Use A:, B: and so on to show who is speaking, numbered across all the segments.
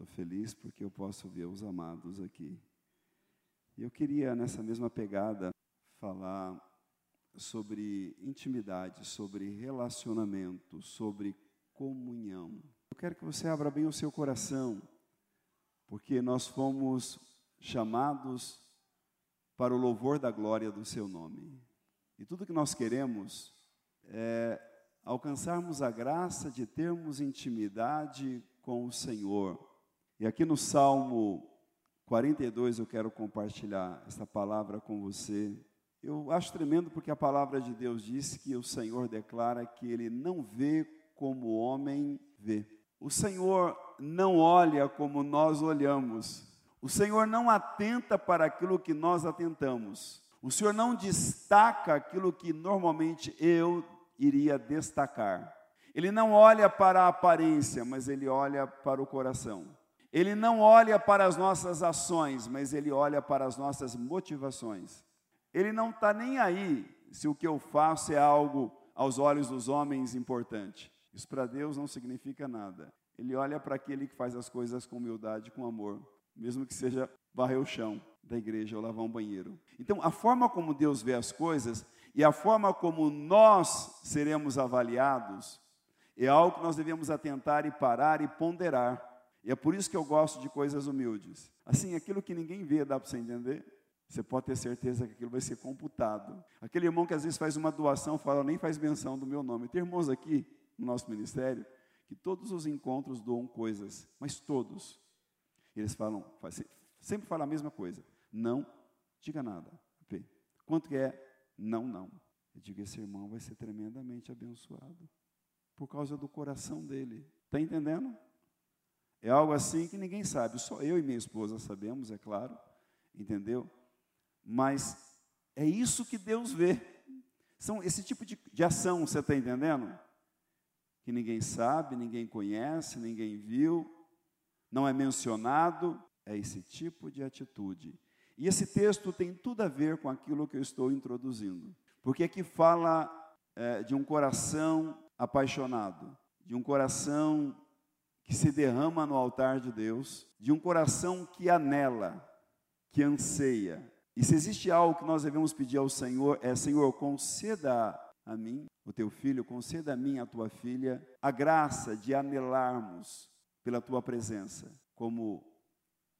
A: Estou feliz porque eu posso ver os amados aqui. E eu queria, nessa mesma pegada, falar sobre intimidade, sobre relacionamento, sobre comunhão. Eu quero que você abra bem o seu coração, porque nós fomos chamados para o louvor da glória do seu nome. E tudo que nós queremos é alcançarmos a graça de termos intimidade com o Senhor. E aqui no Salmo 42 eu quero compartilhar essa palavra com você. Eu acho tremendo porque a palavra de Deus diz que o Senhor declara que ele não vê como o homem vê. O Senhor não olha como nós olhamos. O Senhor não atenta para aquilo que nós atentamos. O Senhor não destaca aquilo que normalmente eu iria destacar. Ele não olha para a aparência, mas ele olha para o coração. Ele não olha para as nossas ações, mas ele olha para as nossas motivações. Ele não está nem aí se o que eu faço é algo aos olhos dos homens importante. Isso para Deus não significa nada. Ele olha para aquele que faz as coisas com humildade, com amor, mesmo que seja varrer o chão da igreja ou lavar um banheiro. Então, a forma como Deus vê as coisas e a forma como nós seremos avaliados é algo que nós devemos atentar e parar e ponderar. E é por isso que eu gosto de coisas humildes. Assim, aquilo que ninguém vê, dá para você entender? Você pode ter certeza que aquilo vai ser computado. Aquele irmão que às vezes faz uma doação, fala, nem faz menção do meu nome. Tem irmãos aqui no nosso ministério que todos os encontros doam coisas, mas todos. Eles falam, sempre falam a mesma coisa. Não diga nada. Quanto que é? Não, não. Eu digo, esse irmão vai ser tremendamente abençoado por causa do coração dele. Está entendendo? É algo assim que ninguém sabe, só eu e minha esposa sabemos, é claro, entendeu? Mas é isso que Deus vê. São esse tipo de, de ação, você está entendendo? Que ninguém sabe, ninguém conhece, ninguém viu, não é mencionado, é esse tipo de atitude. E esse texto tem tudo a ver com aquilo que eu estou introduzindo, porque aqui fala é, de um coração apaixonado, de um coração que se derrama no altar de Deus, de um coração que anela, que anseia. E se existe algo que nós devemos pedir ao Senhor, é: Senhor, conceda a mim, o teu filho, conceda a mim, a tua filha, a graça de anelarmos pela tua presença, como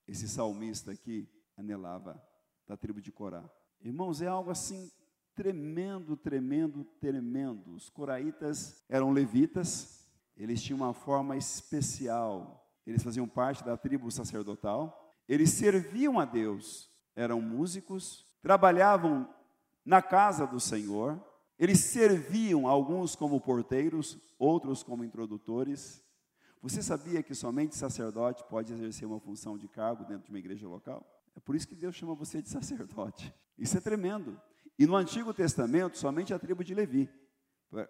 A: esse salmista aqui anelava da tribo de Corá. Irmãos, é algo assim tremendo, tremendo, tremendo. Os coraitas eram levitas, eles tinham uma forma especial. Eles faziam parte da tribo sacerdotal. Eles serviam a Deus, eram músicos, trabalhavam na casa do Senhor. Eles serviam alguns como porteiros, outros como introdutores. Você sabia que somente sacerdote pode exercer uma função de cargo dentro de uma igreja local? É por isso que Deus chama você de sacerdote. Isso é tremendo. E no Antigo Testamento, somente a tribo de Levi,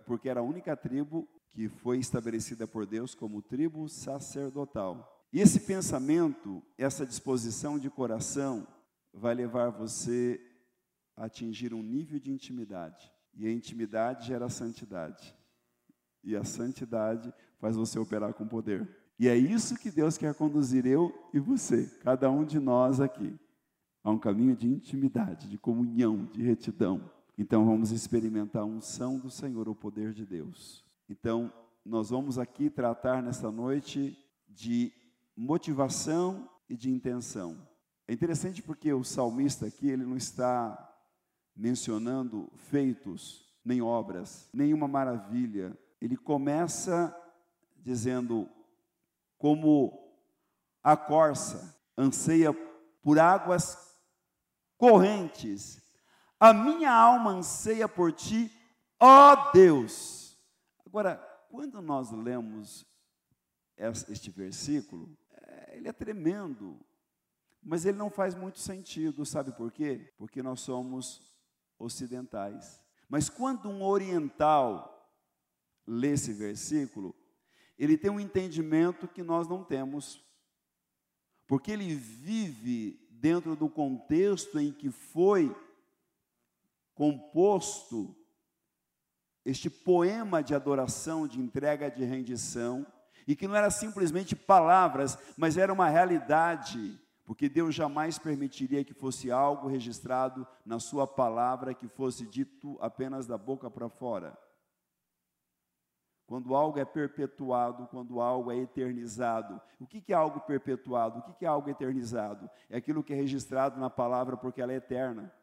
A: porque era a única tribo que foi estabelecida por Deus como tribo sacerdotal. E esse pensamento, essa disposição de coração, vai levar você a atingir um nível de intimidade. E a intimidade gera santidade. E a santidade faz você operar com poder. E é isso que Deus quer conduzir eu e você, cada um de nós aqui, a um caminho de intimidade, de comunhão, de retidão. Então vamos experimentar a unção do Senhor, o poder de Deus. Então, nós vamos aqui tratar nessa noite de motivação e de intenção. É interessante porque o salmista aqui, ele não está mencionando feitos, nem obras, nenhuma maravilha. Ele começa dizendo: como a corça anseia por águas correntes, a minha alma anseia por ti, ó Deus. Agora, quando nós lemos este versículo, é, ele é tremendo, mas ele não faz muito sentido, sabe por quê? Porque nós somos ocidentais. Mas quando um oriental lê esse versículo, ele tem um entendimento que nós não temos, porque ele vive dentro do contexto em que foi composto este poema de adoração, de entrega de rendição, e que não era simplesmente palavras, mas era uma realidade, porque Deus jamais permitiria que fosse algo registrado na Sua palavra que fosse dito apenas da boca para fora. Quando algo é perpetuado, quando algo é eternizado. O que é algo perpetuado? O que é algo eternizado? É aquilo que é registrado na palavra porque ela é eterna.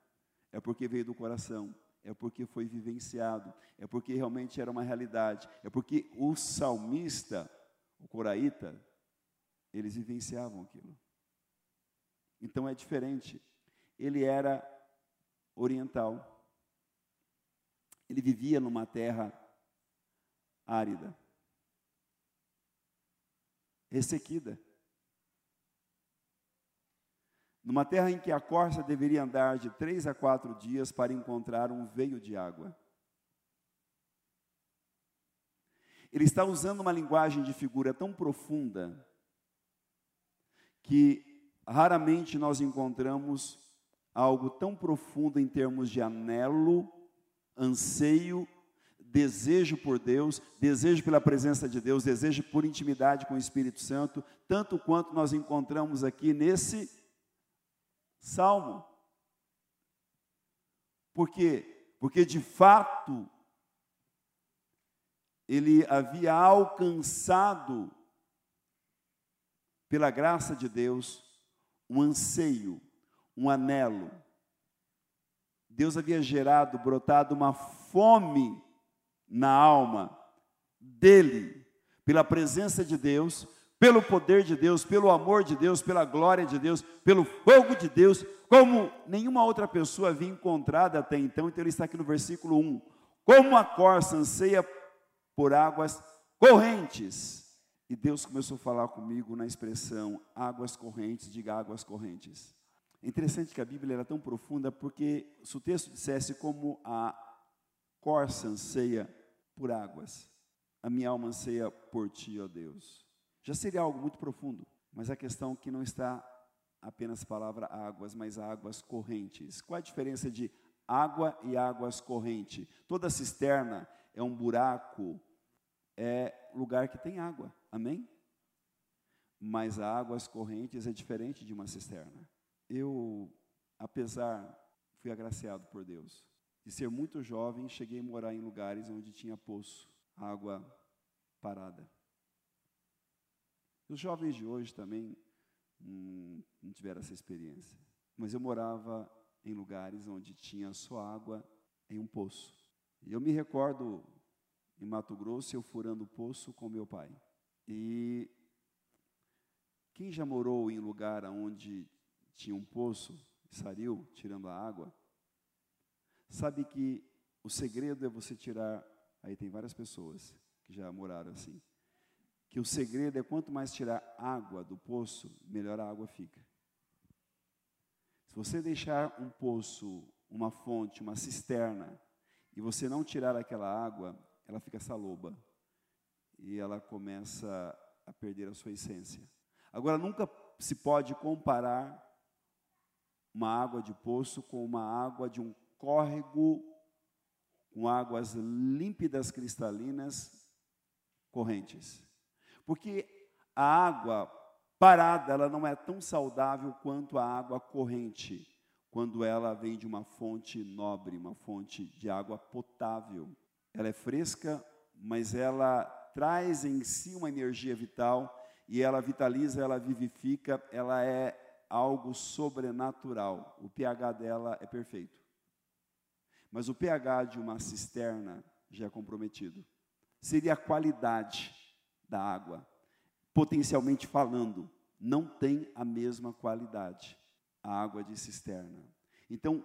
A: É porque veio do coração. É porque foi vivenciado. É porque realmente era uma realidade. É porque o salmista, o coraíta, eles vivenciavam aquilo. Então é diferente. Ele era oriental. Ele vivia numa terra árida, ressequida. Numa terra em que a corça deveria andar de três a quatro dias para encontrar um veio de água. Ele está usando uma linguagem de figura tão profunda que raramente nós encontramos algo tão profundo em termos de anelo, anseio desejo por Deus, desejo pela presença de Deus, desejo por intimidade com o Espírito Santo, tanto quanto nós encontramos aqui nesse salmo. Por quê? Porque de fato ele havia alcançado pela graça de Deus um anseio, um anelo. Deus havia gerado, brotado uma fome na alma dele, pela presença de Deus, pelo poder de Deus, pelo amor de Deus, pela glória de Deus, pelo fogo de Deus, como nenhuma outra pessoa havia encontrado até então. Então ele está aqui no versículo 1. Como a corça anseia por águas correntes. E Deus começou a falar comigo na expressão águas correntes, diga águas correntes. É interessante que a Bíblia era tão profunda porque se o texto dissesse como a corça anseia por águas. A minha alma anseia por ti, ó Deus. Já seria algo muito profundo, mas a questão que não está apenas palavra águas, mas águas correntes. Qual a diferença de água e águas corrente? Toda cisterna é um buraco, é lugar que tem água. Amém? Mas a águas correntes é diferente de uma cisterna. Eu, apesar, fui agraciado por Deus de ser muito jovem, cheguei a morar em lugares onde tinha poço, água parada. Os jovens de hoje também hum, não tiveram essa experiência. Mas eu morava em lugares onde tinha só água em um poço. E eu me recordo em Mato Grosso eu furando o poço com meu pai. E quem já morou em lugar onde tinha um poço, saiu tirando a água, Sabe que o segredo é você tirar. Aí tem várias pessoas que já moraram assim. Que o segredo é quanto mais tirar água do poço, melhor a água fica. Se você deixar um poço, uma fonte, uma cisterna, e você não tirar aquela água, ela fica saloba. E ela começa a perder a sua essência. Agora, nunca se pode comparar uma água de poço com uma água de um córrego com águas límpidas, cristalinas, correntes. Porque a água parada, ela não é tão saudável quanto a água corrente, quando ela vem de uma fonte nobre, uma fonte de água potável. Ela é fresca, mas ela traz em si uma energia vital e ela vitaliza, ela vivifica, ela é algo sobrenatural. O pH dela é perfeito. Mas o pH de uma cisterna já é comprometido. Seria a qualidade da água. Potencialmente falando, não tem a mesma qualidade a água de cisterna. Então,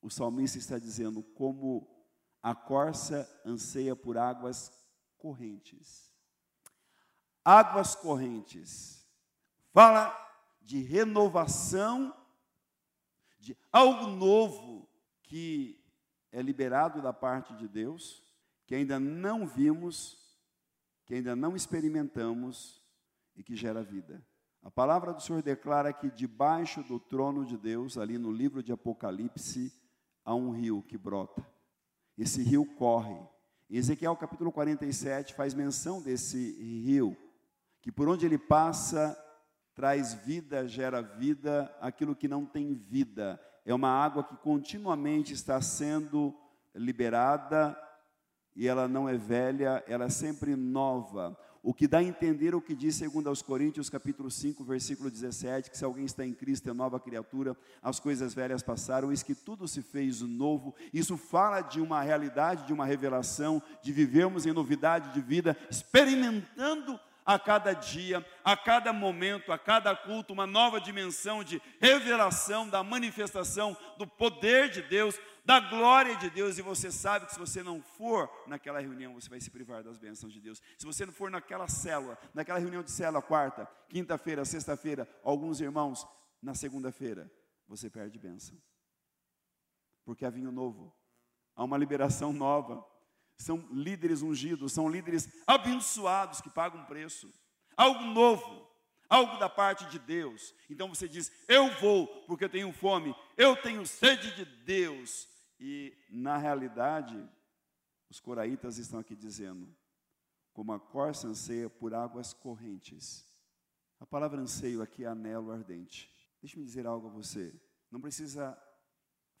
A: o salmista está dizendo como a corça anseia por águas correntes. Águas correntes. Fala de renovação, de algo novo que é liberado da parte de Deus, que ainda não vimos, que ainda não experimentamos e que gera vida. A palavra do Senhor declara que debaixo do trono de Deus, ali no livro de Apocalipse, há um rio que brota. Esse rio corre. Em Ezequiel capítulo 47 faz menção desse rio. que por onde ele passa traz vida, gera vida, aquilo que não tem vida. É uma água que continuamente está sendo liberada e ela não é velha, ela é sempre nova. O que dá a entender o que diz segundo aos Coríntios, capítulo 5, versículo 17, que se alguém está em Cristo é nova criatura, as coisas velhas passaram, eis que tudo se fez novo. Isso fala de uma realidade, de uma revelação, de vivermos em novidade de vida, experimentando a cada dia, a cada momento, a cada culto, uma nova dimensão de revelação da manifestação do poder de Deus, da glória de Deus, e você sabe que se você não for naquela reunião, você vai se privar das bênçãos de Deus. Se você não for naquela célula, naquela reunião de célula, quarta, quinta-feira, sexta-feira, alguns irmãos, na segunda-feira, você perde bênção. Porque há vinho novo, há uma liberação nova, são líderes ungidos, são líderes abençoados que pagam preço. Algo novo, algo da parte de Deus. Então você diz: Eu vou porque eu tenho fome, eu tenho sede de Deus. E na realidade, os coraitas estão aqui dizendo: Como a corça anseia por águas correntes. A palavra anseio aqui é anelo ardente. Deixe-me dizer algo a você. Não precisa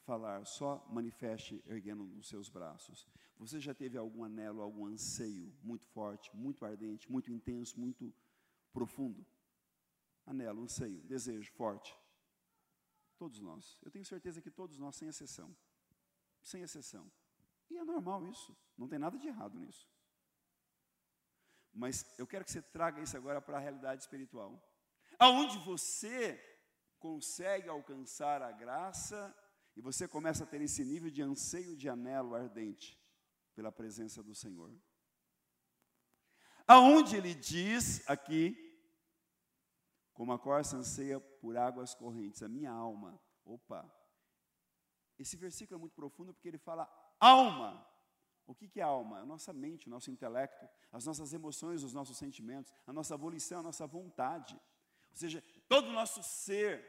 A: falar, só manifeste erguendo os seus braços. Você já teve algum anelo, algum anseio muito forte, muito ardente, muito intenso, muito profundo? Anelo, anseio, desejo forte. Todos nós. Eu tenho certeza que todos nós, sem exceção. Sem exceção. E é normal isso. Não tem nada de errado nisso. Mas eu quero que você traga isso agora para a realidade espiritual. Aonde você consegue alcançar a graça e você começa a ter esse nível de anseio de anelo ardente pela presença do Senhor. Aonde ele diz aqui, como a corça anseia por águas correntes, a minha alma. Opa! Esse versículo é muito profundo porque ele fala alma. O que, é alma? É a nossa mente, o nosso intelecto, as nossas emoções, os nossos sentimentos, a nossa volição, a nossa vontade. Ou seja, todo o nosso ser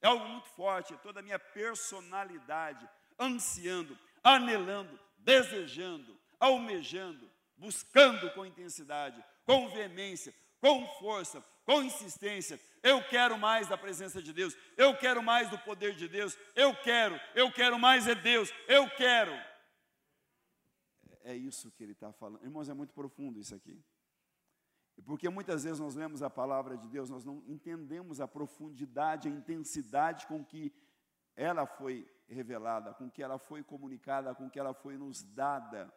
A: é algo muito forte, é toda a minha personalidade, ansiando, anelando, desejando, almejando, buscando com intensidade, com veemência, com força, com insistência. Eu quero mais da presença de Deus, eu quero mais do poder de Deus, eu quero, eu quero mais é Deus, eu quero. É isso que ele está falando. Irmãos, é muito profundo isso aqui. Porque muitas vezes nós lemos a palavra de Deus, nós não entendemos a profundidade, a intensidade com que ela foi revelada, com que ela foi comunicada, com que ela foi nos dada.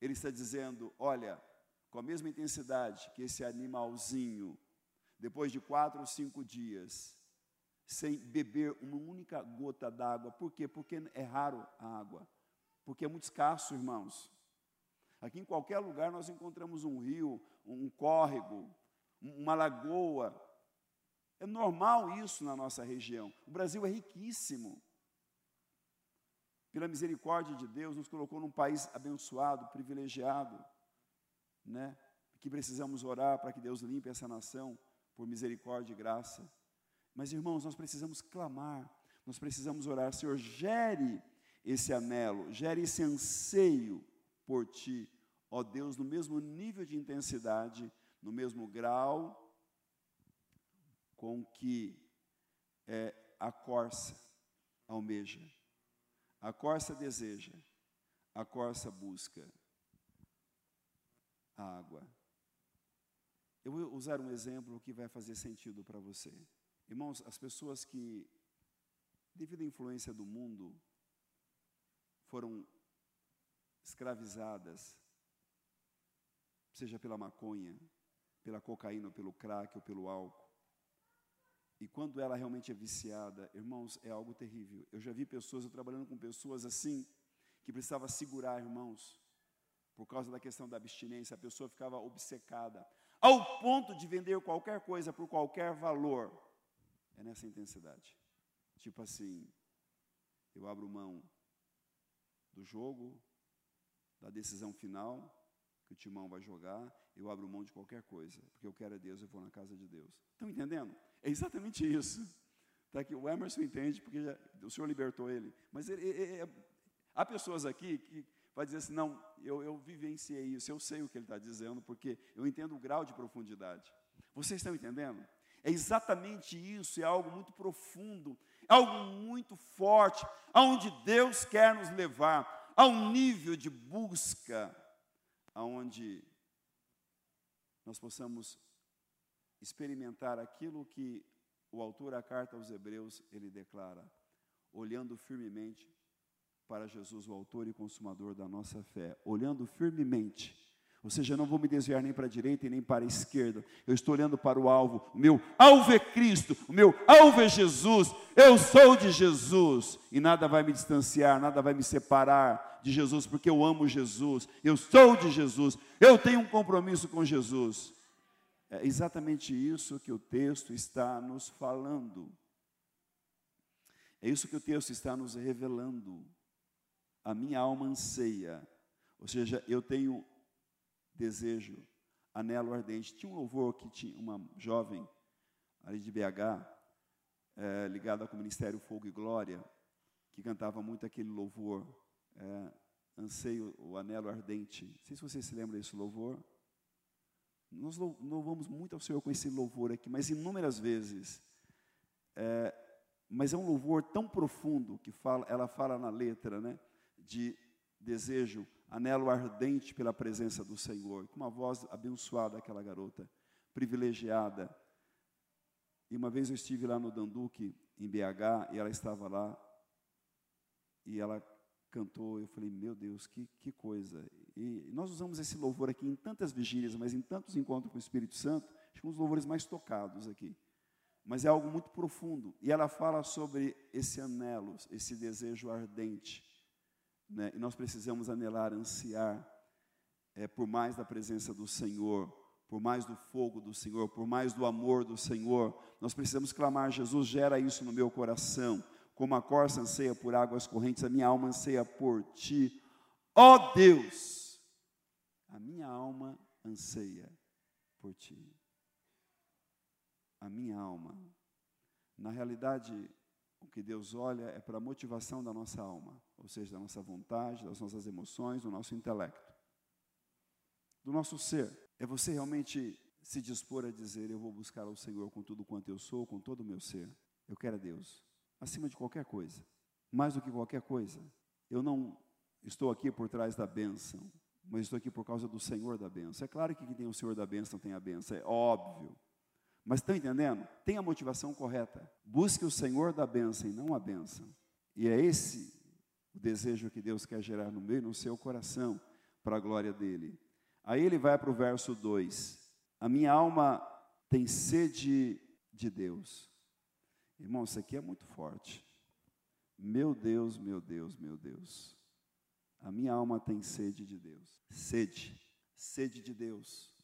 A: Ele está dizendo: olha, com a mesma intensidade que esse animalzinho, depois de quatro ou cinco dias, sem beber uma única gota d'água, por quê? Porque é raro a água, porque é muito escasso, irmãos. Aqui em qualquer lugar nós encontramos um rio, um córrego, uma lagoa. É normal isso na nossa região. O Brasil é riquíssimo. Pela misericórdia de Deus, nos colocou num país abençoado, privilegiado, né? Que precisamos orar para que Deus limpe essa nação por misericórdia e graça. Mas, irmãos, nós precisamos clamar, nós precisamos orar. Senhor, gere esse anelo, gere esse anseio por ti, ó Deus, no mesmo nível de intensidade, no mesmo grau com que é, a corça almeja, a corça deseja, a corça busca a água. Eu vou usar um exemplo que vai fazer sentido para você. Irmãos, as pessoas que, devido à influência do mundo, foram escravizadas, seja pela maconha, pela cocaína, pelo crack ou pelo álcool. E quando ela realmente é viciada, irmãos, é algo terrível. Eu já vi pessoas, eu trabalhando com pessoas assim, que precisava segurar, irmãos, por causa da questão da abstinência, a pessoa ficava obcecada, ao ponto de vender qualquer coisa por qualquer valor. É nessa intensidade. Tipo assim, eu abro mão do jogo, da decisão final, que o timão vai jogar, eu abro mão de qualquer coisa, porque eu quero a Deus, eu vou na casa de Deus. Estão entendendo? É exatamente isso. Tá aqui, o Emerson entende, porque já, o Senhor libertou ele. Mas ele, ele, ele, há pessoas aqui que, vai dizer assim: não, eu, eu vivenciei isso, eu sei o que ele está dizendo, porque eu entendo o grau de profundidade. Vocês estão entendendo? É exatamente isso, é algo muito profundo, é algo muito forte, aonde Deus quer nos levar, a um nível de busca, aonde nós possamos experimentar aquilo que o autor da carta aos Hebreus ele declara, olhando firmemente para Jesus, o autor e consumador da nossa fé, olhando firmemente. Ou seja, eu não vou me desviar nem para a direita e nem para a esquerda. Eu estou olhando para o alvo. O meu alvo é Cristo, o meu alvo é Jesus. Eu sou de Jesus e nada vai me distanciar, nada vai me separar de Jesus, porque eu amo Jesus. Eu sou de Jesus. Eu tenho um compromisso com Jesus. É exatamente isso que o texto está nos falando. É isso que o texto está nos revelando a minha alma anseia, ou seja, eu tenho desejo, anelo ardente. Tinha um louvor que tinha uma jovem ali de BH, é, ligada com o Ministério Fogo e Glória, que cantava muito aquele louvor, é, anseio, o anelo ardente. Não sei se vocês se lembram desse louvor. Nós louvamos muito ao Senhor com esse louvor aqui, mas inúmeras vezes. É, mas é um louvor tão profundo que fala, ela fala na letra, né? de desejo, anelo ardente pela presença do Senhor. Com uma voz abençoada, aquela garota, privilegiada. E uma vez eu estive lá no Danduque, em BH, e ela estava lá, e ela cantou, eu falei, meu Deus, que, que coisa. E nós usamos esse louvor aqui em tantas vigílias, mas em tantos encontros com o Espírito Santo, acho que um dos louvores mais tocados aqui. Mas é algo muito profundo. E ela fala sobre esse anelo, esse desejo ardente né? E nós precisamos anelar, ansiar é, por mais da presença do Senhor, por mais do fogo do Senhor, por mais do amor do Senhor. Nós precisamos clamar: Jesus, gera isso no meu coração. Como a corça anseia por águas correntes, a minha alma anseia por ti. Ó oh Deus, a minha alma anseia por ti. A minha alma. Na realidade, o que Deus olha é para a motivação da nossa alma, ou seja, da nossa vontade, das nossas emoções, do nosso intelecto, do nosso ser. É você realmente se dispor a dizer: Eu vou buscar ao Senhor com tudo quanto eu sou, com todo o meu ser. Eu quero a Deus, acima de qualquer coisa, mais do que qualquer coisa. Eu não estou aqui por trás da bênção, mas estou aqui por causa do Senhor da bênção. É claro que quem tem o Senhor da bênção tem a bênção, é óbvio. Mas estão entendendo? Tem a motivação correta. Busque o Senhor da bênção e não a bênção. E é esse o desejo que Deus quer gerar no meio, no seu coração, para a glória dele. Aí ele vai para o verso 2. A minha alma tem sede de Deus. Irmão, isso aqui é muito forte. Meu Deus, meu Deus, meu Deus. A minha alma tem sede de Deus. Sede. Sede de Deus.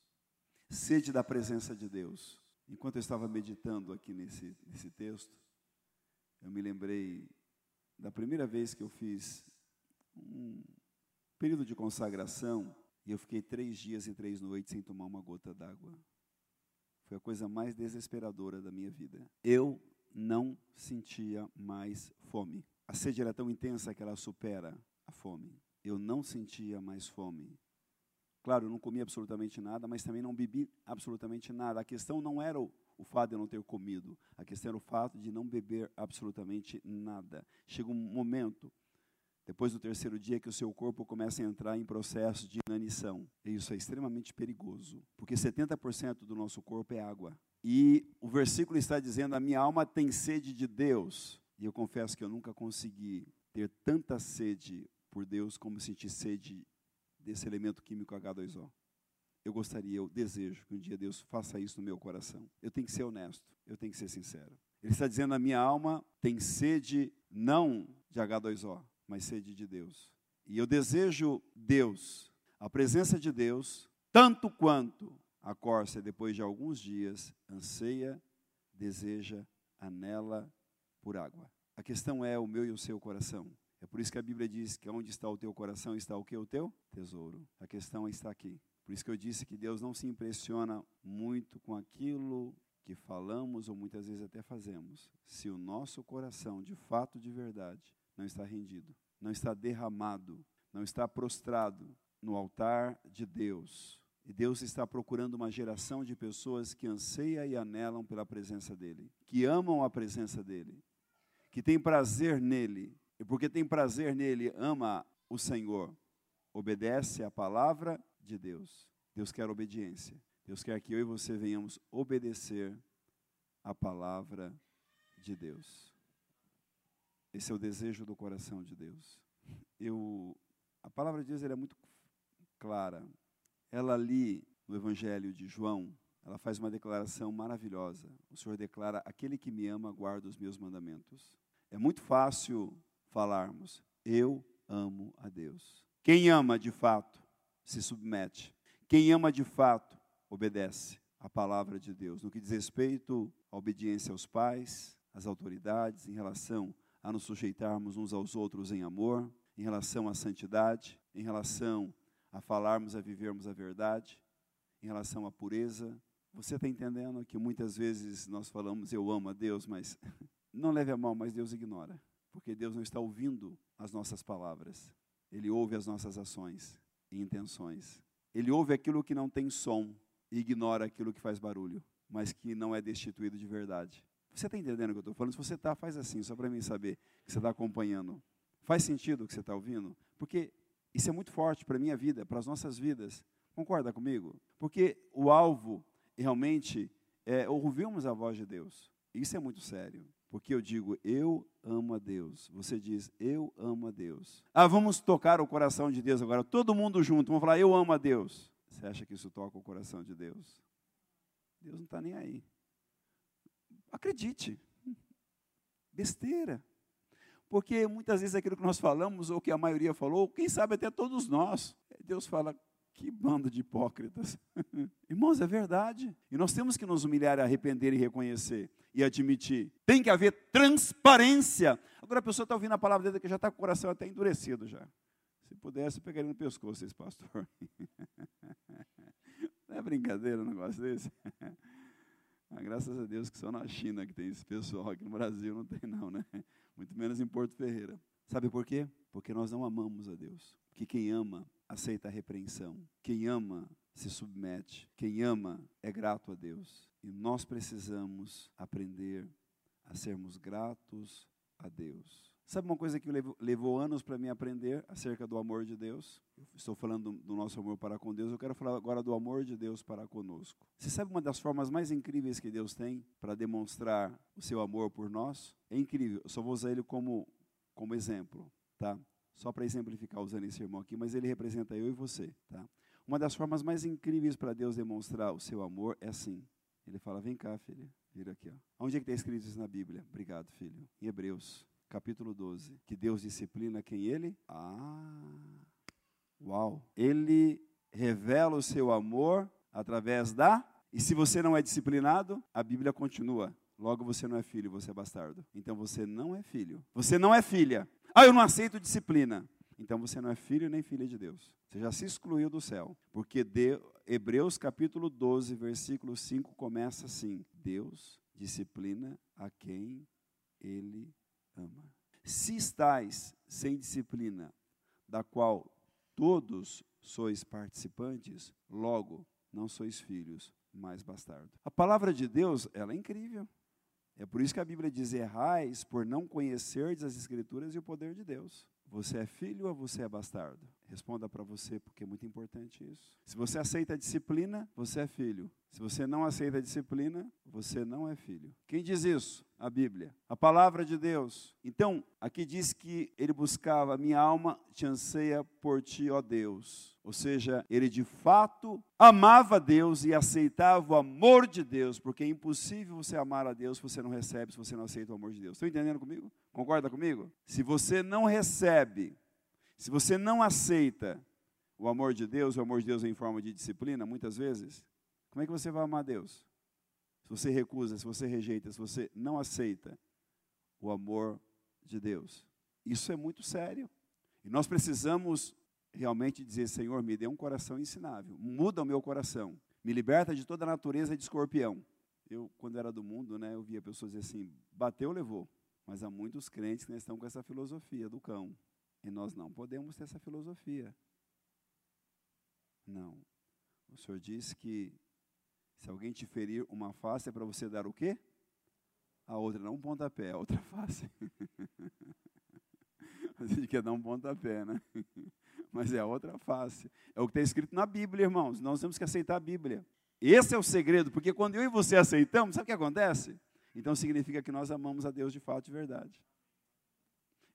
A: Sede da presença de Deus. Enquanto eu estava meditando aqui nesse, nesse texto, eu me lembrei da primeira vez que eu fiz um período de consagração e eu fiquei três dias e três noites sem tomar uma gota d'água. Foi a coisa mais desesperadora da minha vida. Eu não sentia mais fome. A sede era tão intensa que ela supera a fome. Eu não sentia mais fome. Claro, eu não comi absolutamente nada, mas também não bebi absolutamente nada. A questão não era o, o fato de eu não ter comido, a questão era o fato de não beber absolutamente nada. Chega um momento, depois do terceiro dia, que o seu corpo começa a entrar em processo de inanição. E isso é extremamente perigoso, porque 70% do nosso corpo é água. E o versículo está dizendo: A minha alma tem sede de Deus. E eu confesso que eu nunca consegui ter tanta sede por Deus como sentir sede desse elemento químico H2O. Eu gostaria, eu desejo que um dia Deus faça isso no meu coração. Eu tenho que ser honesto, eu tenho que ser sincero. Ele está dizendo: a minha alma tem sede não de H2O, mas sede de Deus. E eu desejo Deus, a presença de Deus, tanto quanto a corça, depois de alguns dias, anseia, deseja, anela por água. A questão é o meu e o seu coração. É por isso que a Bíblia diz que onde está o teu coração está o que? O teu tesouro. A questão está aqui. Por isso que eu disse que Deus não se impressiona muito com aquilo que falamos ou muitas vezes até fazemos, se o nosso coração, de fato, de verdade, não está rendido, não está derramado, não está prostrado no altar de Deus. E Deus está procurando uma geração de pessoas que anseia e anelam pela presença dEle, que amam a presença dEle, que tem prazer nele, e porque tem prazer nele, ama o Senhor, obedece à palavra de Deus. Deus quer obediência. Deus quer que eu e você venhamos obedecer a palavra de Deus. Esse é o desejo do coração de Deus. Eu, a palavra de Deus é muito clara. Ela ali no Evangelho de João, ela faz uma declaração maravilhosa. O Senhor declara: Aquele que me ama guarda os meus mandamentos. É muito fácil falarmos: Eu amo a Deus. Quem ama de fato se submete. Quem ama de fato obedece à palavra de Deus. No que diz respeito à obediência aos pais, às autoridades, em relação a nos sujeitarmos uns aos outros em amor, em relação à santidade, em relação a falarmos, a vivermos a verdade, em relação à pureza. Você está entendendo que muitas vezes nós falamos eu amo a Deus, mas não leve a mal, mas Deus ignora, porque Deus não está ouvindo as nossas palavras. Ele ouve as nossas ações e intenções. Ele ouve aquilo que não tem som e ignora aquilo que faz barulho, mas que não é destituído de verdade. Você está entendendo o que eu estou falando? Se você está, faz assim, só para mim saber que você está acompanhando. Faz sentido o que você está ouvindo? Porque isso é muito forte para a minha vida, para as nossas vidas. Concorda comigo? Porque o alvo realmente é ouvirmos a voz de Deus. Isso é muito sério. Porque eu digo, eu amo a Deus. Você diz, eu amo a Deus. Ah, vamos tocar o coração de Deus agora. Todo mundo junto. Vamos falar, eu amo a Deus. Você acha que isso toca o coração de Deus? Deus não está nem aí. Acredite. Besteira. Porque muitas vezes aquilo que nós falamos, ou que a maioria falou, quem sabe até todos nós, Deus fala, que bando de hipócritas. Irmãos, é verdade. E nós temos que nos humilhar, arrepender e reconhecer e admitir. Tem que haver transparência. Agora a pessoa está ouvindo a palavra dele que já está com o coração até endurecido já. Se pudesse, eu pegaria no pescoço esse pastor. Não é brincadeira um negócio desse? Ah, graças a Deus que só na China que tem esse pessoal, aqui no Brasil não tem não, né? Muito menos em Porto Ferreira. Sabe por quê? Porque nós não amamos a Deus. Porque quem ama aceita a repreensão. Quem ama se submete. Quem ama é grato a Deus. E nós precisamos aprender a sermos gratos a Deus. Sabe uma coisa que levou, levou anos para mim aprender acerca do amor de Deus? Eu estou falando do, nosso amor para com Deus, eu quero falar agora do amor de Deus para conosco. Você sabe uma das formas mais incríveis que Deus tem para demonstrar o seu amor por nós? É incrível, eu só vou usar ele como, como exemplo, tá? Só para exemplificar usando esse irmão aqui, mas ele representa eu e você, tá? Uma das formas mais incríveis para Deus demonstrar o seu amor é assim. Ele fala: Vem cá, filha, vira aqui. Ó. Onde é que está escrito isso na Bíblia? Obrigado, filho. Em Hebreus capítulo 12. Que Deus disciplina quem ele? Ah, uau! Ele revela o seu amor através da. E se você não é disciplinado, a Bíblia continua. Logo você não é filho, você é bastardo. Então você não é filho. Você não é filha. Ah, eu não aceito disciplina. Então você não é filho nem filha de Deus. Você já se excluiu do céu. Porque de, Hebreus capítulo 12, versículo 5 começa assim: Deus disciplina a quem ele ama. Se estáis sem disciplina, da qual todos sois participantes, logo não sois filhos, mas bastardo. A palavra de Deus, ela é incrível. É por isso que a Bíblia diz: errais por não conhecerdes as Escrituras e o poder de Deus. Você é filho ou você é bastardo? Responda para você, porque é muito importante isso. Se você aceita a disciplina, você é filho. Se você não aceita a disciplina, você não é filho. Quem diz isso? A Bíblia. A palavra de Deus. Então, aqui diz que ele buscava, minha alma te anseia por ti, ó Deus. Ou seja, ele de fato amava Deus e aceitava o amor de Deus, porque é impossível você amar a Deus se você não recebe, se você não aceita o amor de Deus. Estão entendendo comigo? Concorda comigo? Se você não recebe, se você não aceita o amor de Deus, o amor de Deus em forma de disciplina, muitas vezes, como é que você vai amar Deus? Se você recusa, se você rejeita, se você não aceita o amor de Deus. Isso é muito sério. E nós precisamos realmente dizer: Senhor, me dê um coração ensinável, muda o meu coração, me liberta de toda a natureza de escorpião. Eu, quando era do mundo, né, eu via pessoas dizer assim: bateu, levou. Mas há muitos crentes que estão com essa filosofia do cão. E nós não podemos ter essa filosofia. Não. O Senhor diz que se alguém te ferir uma face é para você dar o quê? A outra, não um pontapé, a outra face. a gente quer dar um pontapé, né? Mas é a outra face. É o que está escrito na Bíblia, irmãos. Nós temos que aceitar a Bíblia. Esse é o segredo, porque quando eu e você aceitamos, sabe o que acontece? Então significa que nós amamos a Deus de fato de verdade.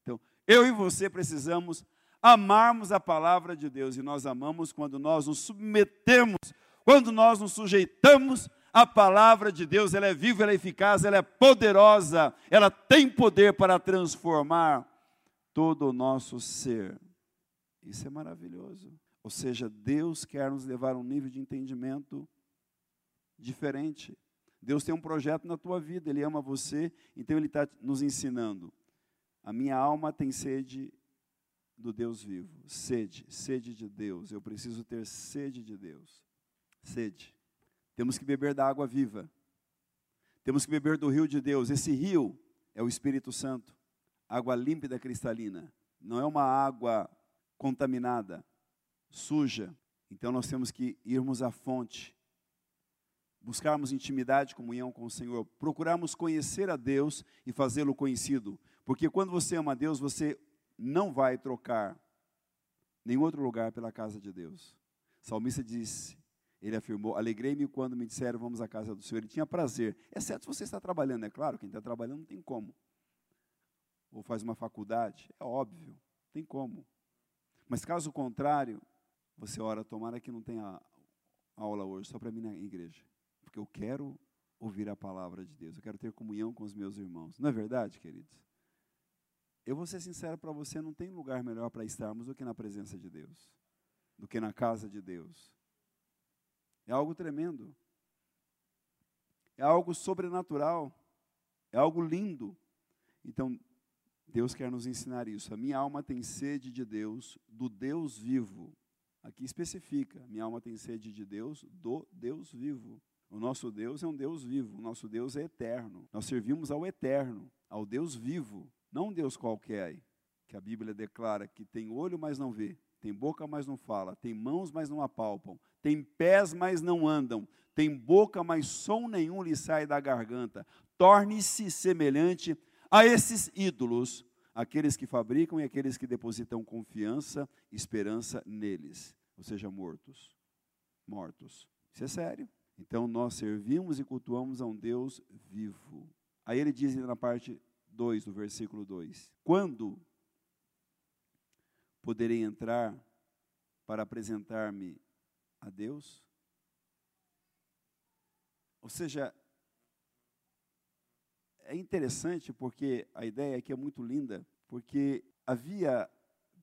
A: Então, eu e você precisamos amarmos a palavra de Deus, e nós amamos quando nós nos submetemos, quando nós nos sujeitamos à palavra de Deus. Ela é viva, ela é eficaz, ela é poderosa, ela tem poder para transformar todo o nosso ser. Isso é maravilhoso. Ou seja, Deus quer nos levar a um nível de entendimento diferente. Deus tem um projeto na tua vida, Ele ama você, então Ele está nos ensinando. A minha alma tem sede do Deus vivo. Sede, sede de Deus. Eu preciso ter sede de Deus. Sede. Temos que beber da água viva. Temos que beber do rio de Deus. Esse rio é o Espírito Santo. Água límpida, cristalina. Não é uma água contaminada, suja. Então nós temos que irmos à fonte buscarmos intimidade, comunhão com o Senhor, procurarmos conhecer a Deus e fazê-lo conhecido. Porque quando você ama Deus, você não vai trocar nenhum outro lugar pela casa de Deus. O salmista disse, ele afirmou: Alegrei-me quando me disseram vamos à casa do Senhor. Ele tinha prazer, exceto se você está trabalhando, é claro, quem está trabalhando não tem como. Ou faz uma faculdade, é óbvio, tem como. Mas caso contrário, você ora, tomara que não tenha aula hoje, só para mim na igreja porque eu quero ouvir a palavra de Deus, eu quero ter comunhão com os meus irmãos. Não é verdade, queridos? Eu vou ser sincero para você, não tem lugar melhor para estarmos do que na presença de Deus, do que na casa de Deus. É algo tremendo. É algo sobrenatural. É algo lindo. Então, Deus quer nos ensinar isso. A minha alma tem sede de Deus, do Deus vivo. Aqui especifica: minha alma tem sede de Deus, do Deus vivo. O nosso Deus é um Deus vivo, o nosso Deus é eterno. Nós servimos ao eterno, ao Deus vivo, não um Deus qualquer, que a Bíblia declara que tem olho, mas não vê, tem boca, mas não fala, tem mãos, mas não apalpam, tem pés, mas não andam, tem boca, mas som nenhum lhe sai da garganta. Torne-se semelhante a esses ídolos, aqueles que fabricam e aqueles que depositam confiança, esperança neles, ou seja, mortos. Mortos. Isso é sério. Então nós servimos e cultuamos a um Deus vivo. Aí ele diz na parte 2 do versículo 2: Quando poderei entrar para apresentar-me a Deus? Ou seja, é interessante porque a ideia aqui é muito linda, porque havia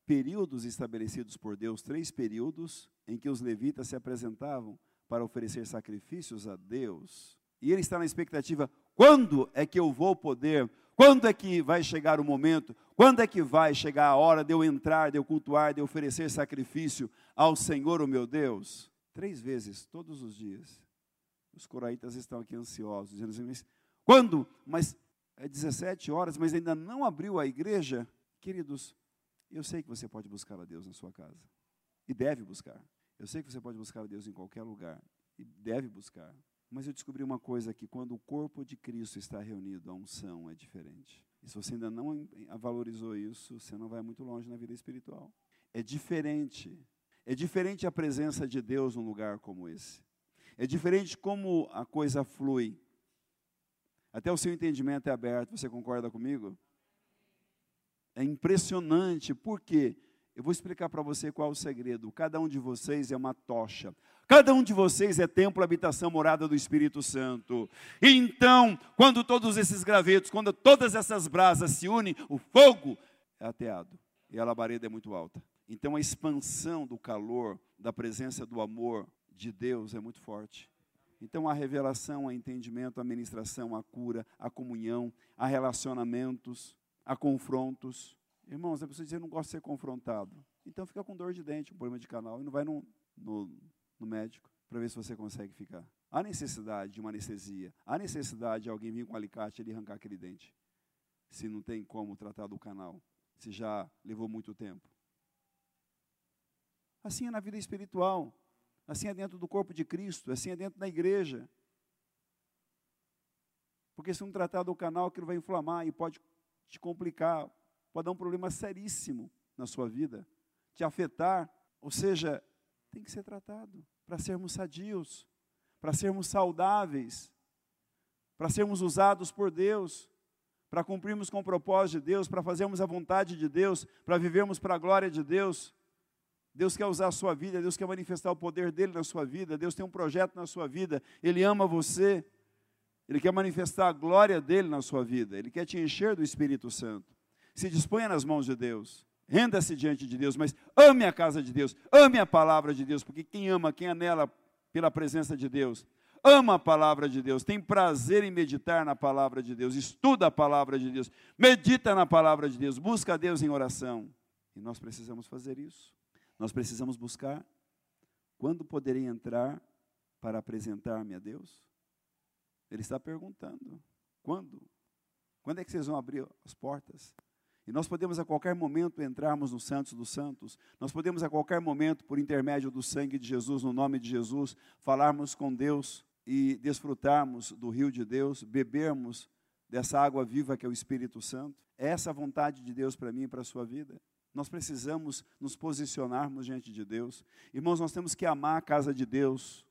A: períodos estabelecidos por Deus, três períodos, em que os levitas se apresentavam para oferecer sacrifícios a Deus. E ele está na expectativa: quando é que eu vou poder? Quando é que vai chegar o momento? Quando é que vai chegar a hora de eu entrar, de eu cultuar, de eu oferecer sacrifício ao Senhor, o meu Deus? Três vezes, todos os dias. Os coraitas estão aqui ansiosos, dizendo assim: mas quando? Mas é 17 horas, mas ainda não abriu a igreja? Queridos, eu sei que você pode buscar a Deus na sua casa. E deve buscar. Eu sei que você pode buscar a Deus em qualquer lugar e deve buscar. Mas eu descobri uma coisa que quando o corpo de Cristo está reunido, a unção é diferente. E se você ainda não valorizou isso, você não vai muito longe na vida espiritual. É diferente. É diferente a presença de Deus num lugar como esse. É diferente como a coisa flui. Até o seu entendimento é aberto, você concorda comigo? É impressionante, por quê? Eu vou explicar para você qual é o segredo. Cada um de vocês é uma tocha. Cada um de vocês é templo, habitação, morada do Espírito Santo. Então, quando todos esses gravetos, quando todas essas brasas se unem, o fogo é ateado e a labareda é muito alta. Então, a expansão do calor, da presença do amor de Deus é muito forte. Então, a revelação, a entendimento, a ministração, a cura, a comunhão, a relacionamentos, a confrontos. Irmãos, a pessoa diz, eu não gosto de ser confrontado. Então fica com dor de dente, um problema de canal, e não vai no, no, no médico para ver se você consegue ficar. Há necessidade de uma anestesia. Há necessidade de alguém vir com um alicate e arrancar aquele dente. Se não tem como tratar do canal. se já levou muito tempo. Assim é na vida espiritual, assim é dentro do corpo de Cristo, assim é dentro da igreja. Porque se não tratar do canal, aquilo vai inflamar e pode te complicar, pode dar um problema seríssimo na sua vida, te afetar. Ou seja, tem que ser tratado para sermos sadios, para sermos saudáveis, para sermos usados por Deus, para cumprirmos com o propósito de Deus, para fazermos a vontade de Deus, para vivermos para a glória de Deus. Deus quer usar a sua vida, Deus quer manifestar o poder dele na sua vida, Deus tem um projeto na sua vida, Ele ama você, Ele quer manifestar a glória dele na sua vida, Ele quer te encher do Espírito Santo. Se disponha nas mãos de Deus, renda-se diante de Deus, mas ame a casa de Deus, ame a palavra de Deus, porque quem ama, quem anela pela presença de Deus, ama a palavra de Deus, tem prazer em meditar na palavra de Deus, estuda a palavra de Deus, medita na palavra de Deus, busca a Deus em oração. E nós precisamos fazer isso. Nós precisamos buscar quando poderei entrar para apresentar-me a Deus? Ele está perguntando: quando? Quando é que vocês vão abrir as portas? E nós podemos a qualquer momento entrarmos no Santos dos Santos, nós podemos a qualquer momento, por intermédio do sangue de Jesus, no nome de Jesus, falarmos com Deus e desfrutarmos do rio de Deus, bebermos dessa água viva que é o Espírito Santo. É essa a vontade de Deus para mim e para a sua vida. Nós precisamos nos posicionarmos diante de Deus. Irmãos, nós temos que amar a casa de Deus.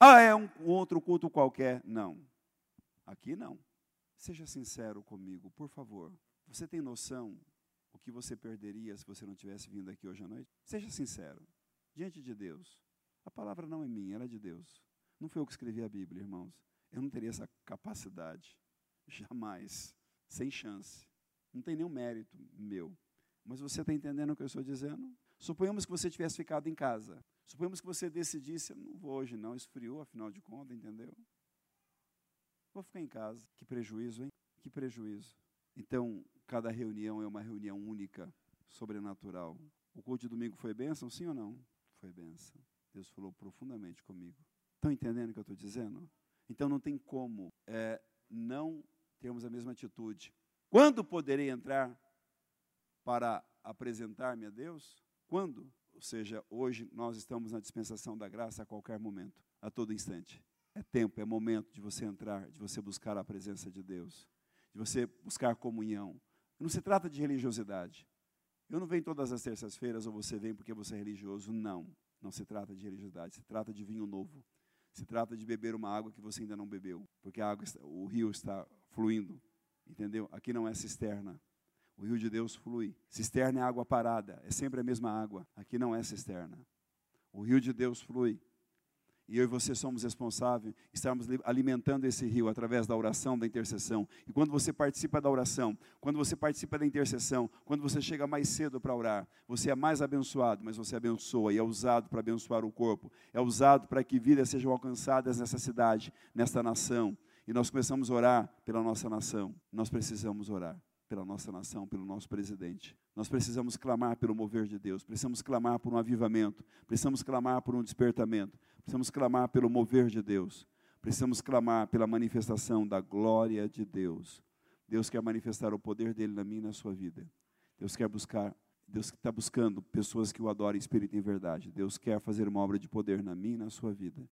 A: Ah, é um outro culto qualquer. Não. Aqui não. Seja sincero comigo, por favor. Você tem noção o que você perderia se você não tivesse vindo aqui hoje à noite? Seja sincero. Diante de Deus. A palavra não é minha, ela é de Deus. Não foi eu que escrevi a Bíblia, irmãos. Eu não teria essa capacidade. Jamais. Sem chance. Não tem nenhum mérito meu. Mas você está entendendo o que eu estou dizendo? Suponhamos que você tivesse ficado em casa. Suponhamos que você decidisse, não vou hoje não, esfriou, afinal de contas, entendeu? Vou ficar em casa. Que prejuízo, hein? Que prejuízo. Então, cada reunião é uma reunião única, sobrenatural. O culto de domingo foi bênção, sim ou não? Foi bênção. Deus falou profundamente comigo. Estão entendendo o que eu estou dizendo? Então não tem como é, não termos a mesma atitude. Quando poderei entrar para apresentar-me a Deus? Quando? Ou seja, hoje nós estamos na dispensação da graça a qualquer momento, a todo instante. É tempo, é momento de você entrar, de você buscar a presença de Deus, de você buscar comunhão. Não se trata de religiosidade. Eu não venho todas as terças-feiras ou você vem porque você é religioso. Não, não se trata de religiosidade, se trata de vinho novo. Se trata de beber uma água que você ainda não bebeu, porque a água, o rio está fluindo, entendeu? Aqui não é cisterna, o rio de Deus flui. Cisterna é água parada, é sempre a mesma água. Aqui não é cisterna. O rio de Deus flui. E eu e você somos responsáveis, estamos alimentando esse rio através da oração, da intercessão. E quando você participa da oração, quando você participa da intercessão, quando você chega mais cedo para orar, você é mais abençoado, mas você abençoa e é usado para abençoar o corpo, é usado para que vidas sejam alcançadas nessa cidade, nesta nação. E nós começamos a orar pela nossa nação. Nós precisamos orar pela nossa nação, pelo nosso presidente. Nós precisamos clamar pelo mover de Deus, precisamos clamar por um avivamento, precisamos clamar por um despertamento, precisamos clamar pelo mover de Deus, precisamos clamar pela manifestação da glória de Deus. Deus quer manifestar o poder dele na minha e na sua vida. Deus quer buscar, Deus está buscando pessoas que o adorem em espírito e em verdade. Deus quer fazer uma obra de poder na minha e na sua vida.